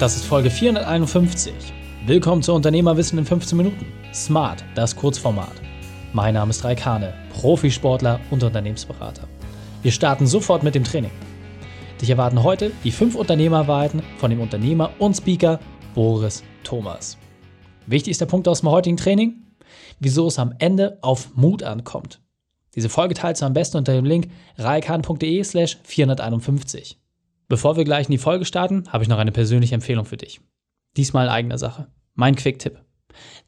Das ist Folge 451. Willkommen zu Unternehmerwissen in 15 Minuten. Smart, das Kurzformat. Mein Name ist Raikane, Profisportler und Unternehmensberater. Wir starten sofort mit dem Training. Dich erwarten heute die fünf Unternehmerwahrheiten von dem Unternehmer und Speaker Boris Thomas. Wichtig ist der Punkt aus dem heutigen Training, wieso es am Ende auf Mut ankommt. Diese Folge teilst du am besten unter dem Link raikan.de slash 451. Bevor wir gleich in die Folge starten, habe ich noch eine persönliche Empfehlung für dich. Diesmal in eigener Sache. Mein Quick-Tipp.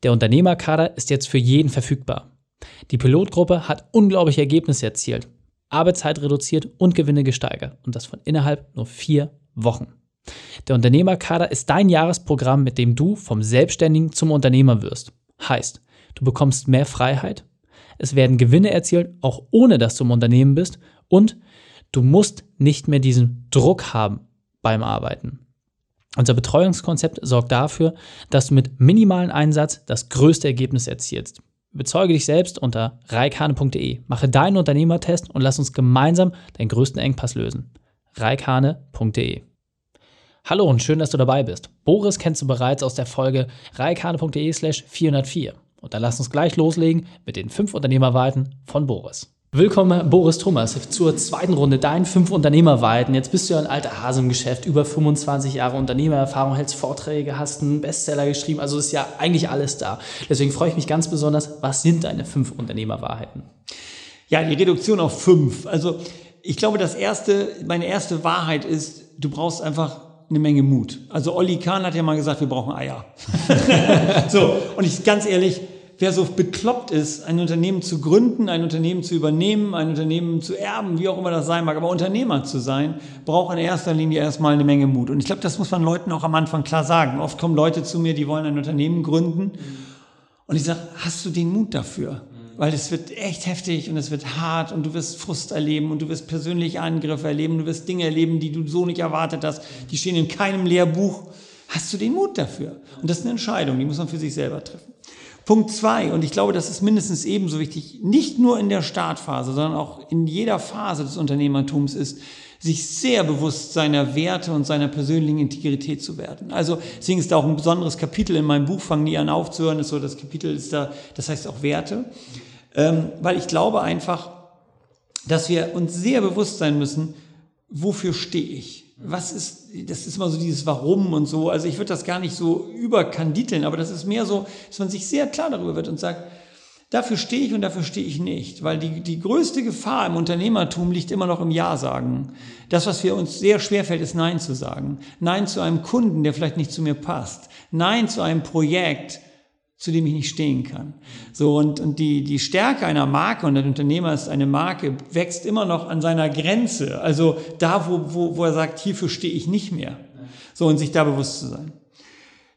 Der Unternehmerkader ist jetzt für jeden verfügbar. Die Pilotgruppe hat unglaubliche Ergebnisse erzielt, Arbeitszeit reduziert und Gewinne gesteigert und das von innerhalb nur vier Wochen. Der Unternehmerkader ist dein Jahresprogramm, mit dem du vom Selbstständigen zum Unternehmer wirst. Heißt, du bekommst mehr Freiheit, es werden Gewinne erzielt, auch ohne dass du im Unternehmen bist und Du musst nicht mehr diesen Druck haben beim Arbeiten. Unser Betreuungskonzept sorgt dafür, dass du mit minimalem Einsatz das größte Ergebnis erzielst. Bezeuge dich selbst unter reikane.de. Mache deinen Unternehmertest und lass uns gemeinsam deinen größten Engpass lösen. reikane.de. Hallo und schön, dass du dabei bist. Boris kennst du bereits aus der Folge reikane.de slash 404. Und dann lass uns gleich loslegen mit den fünf Unternehmerweiten von Boris. Willkommen, Boris Thomas, zur zweiten Runde, dein fünf Unternehmerweiten. Jetzt bist du ja ein alter Hase im Geschäft, über 25 Jahre Unternehmererfahrung, hältst Vorträge, hast einen Bestseller geschrieben, also ist ja eigentlich alles da. Deswegen freue ich mich ganz besonders, was sind deine fünf Unternehmerwahrheiten? Ja, die Reduktion auf fünf. Also ich glaube, das erste, meine erste Wahrheit ist, du brauchst einfach eine Menge Mut. Also Olli Kahn hat ja mal gesagt, wir brauchen Eier. so, und ich ganz ehrlich, wer so bekloppt ist, ein Unternehmen zu gründen, ein Unternehmen zu übernehmen, ein Unternehmen zu erben, wie auch immer das sein mag, aber Unternehmer zu sein, braucht in erster Linie erstmal eine Menge Mut. Und ich glaube, das muss man Leuten auch am Anfang klar sagen. Oft kommen Leute zu mir, die wollen ein Unternehmen gründen. Und ich sage, hast du den Mut dafür? Weil es wird echt heftig und es wird hart und du wirst Frust erleben und du wirst persönliche Angriffe erleben, du wirst Dinge erleben, die du so nicht erwartet hast. Die stehen in keinem Lehrbuch. Hast du den Mut dafür? Und das ist eine Entscheidung, die muss man für sich selber treffen. Punkt zwei, und ich glaube, das ist mindestens ebenso wichtig, nicht nur in der Startphase, sondern auch in jeder Phase des Unternehmertums ist, sich sehr bewusst seiner Werte und seiner persönlichen Integrität zu werden. Also deswegen ist da auch ein besonderes Kapitel in meinem Buch, Fang nie an aufzuhören, ist so, das Kapitel ist da, das heißt auch Werte, ähm, weil ich glaube einfach, dass wir uns sehr bewusst sein müssen, wofür stehe ich? Was ist, das ist immer so dieses Warum und so. Also ich würde das gar nicht so überkanditeln, aber das ist mehr so, dass man sich sehr klar darüber wird und sagt, dafür stehe ich und dafür stehe ich nicht. Weil die, die größte Gefahr im Unternehmertum liegt immer noch im Ja sagen. Das, was für uns sehr schwer fällt, ist Nein zu sagen. Nein zu einem Kunden, der vielleicht nicht zu mir passt. Nein zu einem Projekt, zu dem ich nicht stehen kann. So, und, und die, die Stärke einer Marke und ein Unternehmer ist eine Marke, wächst immer noch an seiner Grenze. Also da, wo, wo, wo er sagt, hierfür stehe ich nicht mehr. So, und sich da bewusst zu sein.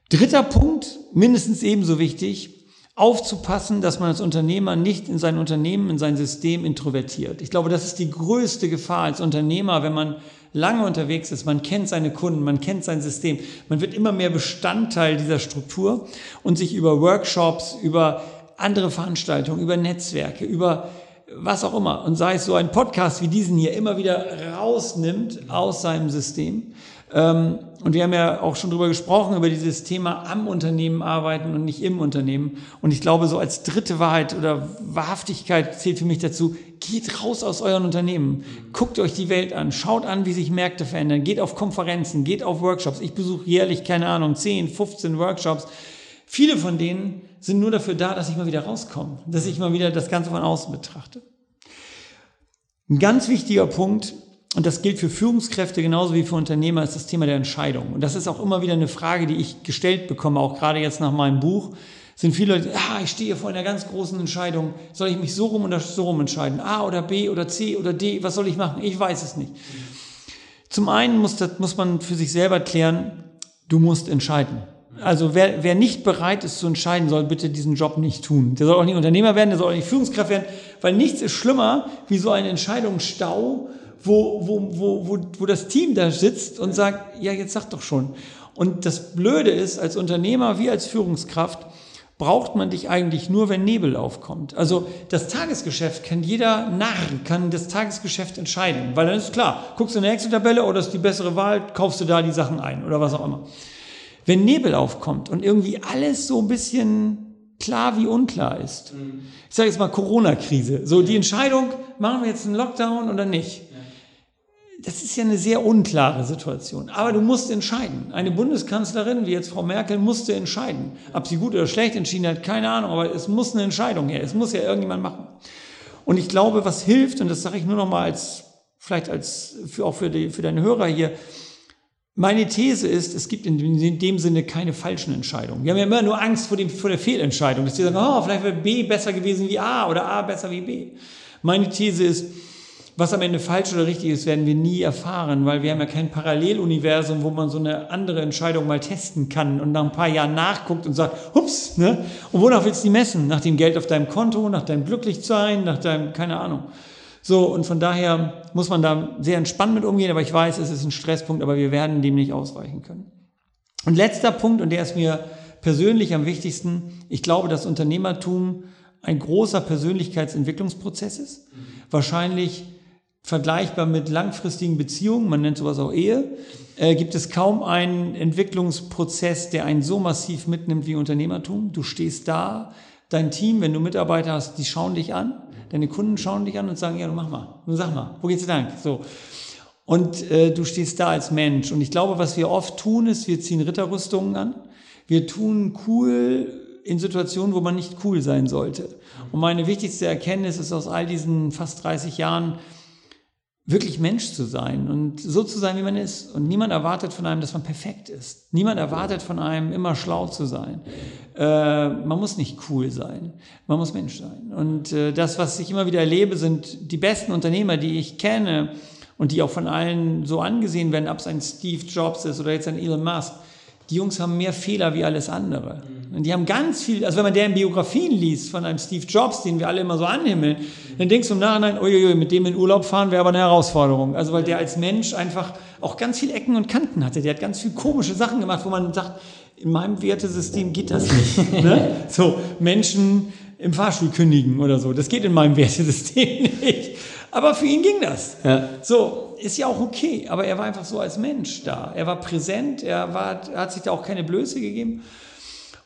Dritter Punkt, mindestens ebenso wichtig, aufzupassen, dass man als Unternehmer nicht in sein Unternehmen, in sein System introvertiert. Ich glaube, das ist die größte Gefahr als Unternehmer, wenn man lange unterwegs ist, man kennt seine Kunden, man kennt sein System, man wird immer mehr Bestandteil dieser Struktur und sich über Workshops, über andere Veranstaltungen, über Netzwerke, über was auch immer. Und sei es so ein Podcast wie diesen hier immer wieder rausnimmt aus seinem System. Ähm, und wir haben ja auch schon drüber gesprochen, über dieses Thema am Unternehmen arbeiten und nicht im Unternehmen. Und ich glaube, so als dritte Wahrheit oder Wahrhaftigkeit zählt für mich dazu, geht raus aus euren Unternehmen. Guckt euch die Welt an, schaut an, wie sich Märkte verändern, geht auf Konferenzen, geht auf Workshops. Ich besuche jährlich, keine Ahnung, 10, 15 Workshops. Viele von denen sind nur dafür da, dass ich mal wieder rauskomme, dass ich mal wieder das Ganze von außen betrachte. Ein ganz wichtiger Punkt, und das gilt für Führungskräfte genauso wie für Unternehmer, ist das Thema der Entscheidung. Und das ist auch immer wieder eine Frage, die ich gestellt bekomme, auch gerade jetzt nach meinem Buch. Sind viele Leute, ah, ich stehe vor einer ganz großen Entscheidung. Soll ich mich so rum oder so rum entscheiden? A oder B oder C oder D? Was soll ich machen? Ich weiß es nicht. Zum einen muss, das, muss man für sich selber klären, du musst entscheiden. Also wer, wer nicht bereit ist zu entscheiden, soll bitte diesen Job nicht tun. Der soll auch nicht Unternehmer werden, der soll auch nicht Führungskraft werden, weil nichts ist schlimmer wie so ein Entscheidungsstau, wo, wo, wo, wo, wo das Team da sitzt und sagt, ja, jetzt sag doch schon. Und das Blöde ist, als Unternehmer wie als Führungskraft, braucht man dich eigentlich nur, wenn Nebel aufkommt. Also das Tagesgeschäft kann jeder Narr, kann das Tagesgeschäft entscheiden, weil dann ist klar, guckst du in der Excel-Tabelle oder ist die bessere Wahl, kaufst du da die Sachen ein oder was auch immer. wenn Nebel aufkommt und irgendwie alles so ein bisschen klar wie unklar ist. Mhm. Ich sage jetzt mal Corona-Krise. So die Entscheidung, machen wir jetzt einen Lockdown oder nicht? Das ist ja eine sehr unklare Situation. Aber du musst entscheiden. Eine Bundeskanzlerin, wie jetzt Frau Merkel, musste entscheiden. Ob sie gut oder schlecht entschieden hat, keine Ahnung, aber es muss eine Entscheidung her. Es muss ja irgendjemand machen. Und ich glaube, was hilft, und das sage ich nur noch mal als, vielleicht als, für, auch für, die, für deine Hörer hier, meine These ist, es gibt in dem Sinne keine falschen Entscheidungen. Wir haben ja immer nur Angst vor, dem, vor der Fehlentscheidung, dass die sagen, oh, vielleicht wäre B besser gewesen wie A oder A besser wie B. Meine These ist, was am Ende falsch oder richtig ist, werden wir nie erfahren, weil wir haben ja kein Paralleluniversum, wo man so eine andere Entscheidung mal testen kann und nach ein paar Jahren nachguckt und sagt, hups, ne? Und wonach willst du die messen? Nach dem Geld auf deinem Konto, nach deinem Glücklichsein, nach deinem, keine Ahnung. So, und von daher muss man da sehr entspannt mit umgehen, aber ich weiß, es ist ein Stresspunkt, aber wir werden dem nicht ausweichen können. Und letzter Punkt, und der ist mir persönlich am wichtigsten, ich glaube, dass Unternehmertum ein großer Persönlichkeitsentwicklungsprozess ist. Mhm. Wahrscheinlich vergleichbar mit langfristigen Beziehungen, man nennt sowas auch Ehe, äh, gibt es kaum einen Entwicklungsprozess, der einen so massiv mitnimmt wie Unternehmertum. Du stehst da, dein Team, wenn du Mitarbeiter hast, die schauen dich an Deine Kunden schauen dich an und sagen, ja, du mach mal, du sag mal, wo geht's lang? So. Und äh, du stehst da als Mensch. Und ich glaube, was wir oft tun, ist, wir ziehen Ritterrüstungen an. Wir tun cool in Situationen, wo man nicht cool sein sollte. Und meine wichtigste Erkenntnis ist aus all diesen fast 30 Jahren, wirklich Mensch zu sein und so zu sein, wie man ist. Und niemand erwartet von einem, dass man perfekt ist. Niemand erwartet von einem, immer schlau zu sein. Äh, man muss nicht cool sein. Man muss Mensch sein. Und äh, das, was ich immer wieder erlebe, sind die besten Unternehmer, die ich kenne und die auch von allen so angesehen werden, ob es ein Steve Jobs ist oder jetzt ein Elon Musk. Die Jungs haben mehr Fehler wie alles andere. Und die haben ganz viel, also wenn man deren Biografien liest von einem Steve Jobs, den wir alle immer so anhimmeln, dann denkst du im Nachhinein, uiuiui, mit dem in Urlaub fahren wäre aber eine Herausforderung. Also weil der als Mensch einfach auch ganz viel Ecken und Kanten hatte. Der hat ganz viel komische Sachen gemacht, wo man sagt, in meinem Wertesystem geht das nicht. ne? So, Menschen im Fahrstuhl kündigen oder so. Das geht in meinem Wertesystem nicht. Aber für ihn ging das. Ja. So, ist ja auch okay. Aber er war einfach so als Mensch da. Er war präsent, er, war, hat sich da auch keine Blöße gegeben.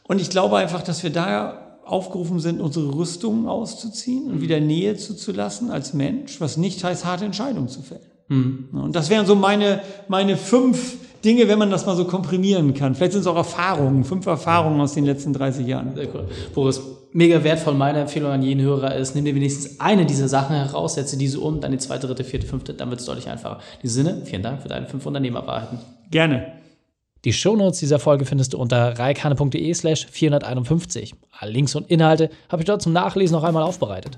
Und ich glaube einfach, dass wir da aufgerufen sind, unsere Rüstungen auszuziehen und wieder Nähe zuzulassen als Mensch, was nicht heißt, harte Entscheidungen zu fällen. Mhm. Und das wären so meine, meine fünf Dinge, wenn man das mal so komprimieren kann. Vielleicht sind es auch Erfahrungen, fünf Erfahrungen aus den letzten 30 Jahren. Sehr cool. Boris, mega wertvoll. Meine Empfehlung an jeden Hörer ist, nimm dir wenigstens eine dieser Sachen heraus, setze diese um, dann die zweite, dritte, vierte, fünfte, dann wird es deutlich einfacher. In diesem Sinne, vielen Dank für deine fünf Unternehmerwahrheiten. Gerne. Die Shownotes dieser Folge findest du unter reikane.de slash 451. Alle Links und Inhalte habe ich dort zum Nachlesen noch einmal aufbereitet.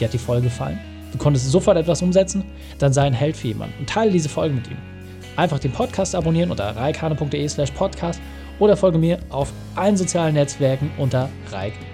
Dir hat die Folge gefallen? Du konntest sofort etwas umsetzen? Dann sei ein Held für jemanden und teile diese Folge mit ihm. Einfach den Podcast abonnieren unter reikane.de slash podcast oder folge mir auf allen sozialen Netzwerken unter reikhane.